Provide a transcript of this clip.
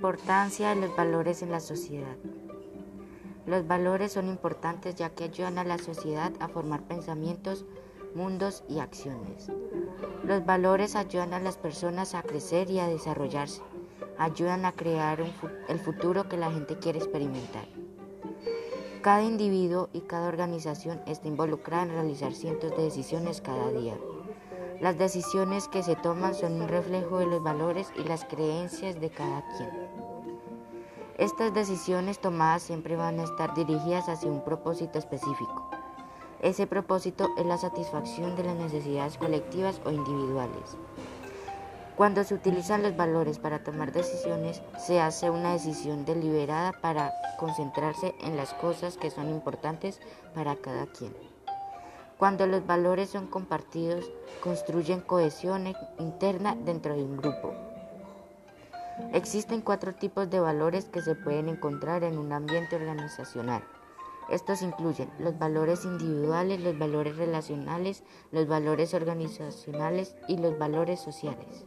Importancia de los valores en la sociedad. Los valores son importantes ya que ayudan a la sociedad a formar pensamientos, mundos y acciones. Los valores ayudan a las personas a crecer y a desarrollarse. Ayudan a crear el futuro que la gente quiere experimentar. Cada individuo y cada organización está involucrada en realizar cientos de decisiones cada día. Las decisiones que se toman son un reflejo de los valores y las creencias de cada quien. Estas decisiones tomadas siempre van a estar dirigidas hacia un propósito específico. Ese propósito es la satisfacción de las necesidades colectivas o individuales. Cuando se utilizan los valores para tomar decisiones, se hace una decisión deliberada para concentrarse en las cosas que son importantes para cada quien. Cuando los valores son compartidos, construyen cohesión interna dentro de un grupo. Existen cuatro tipos de valores que se pueden encontrar en un ambiente organizacional. Estos incluyen los valores individuales, los valores relacionales, los valores organizacionales y los valores sociales.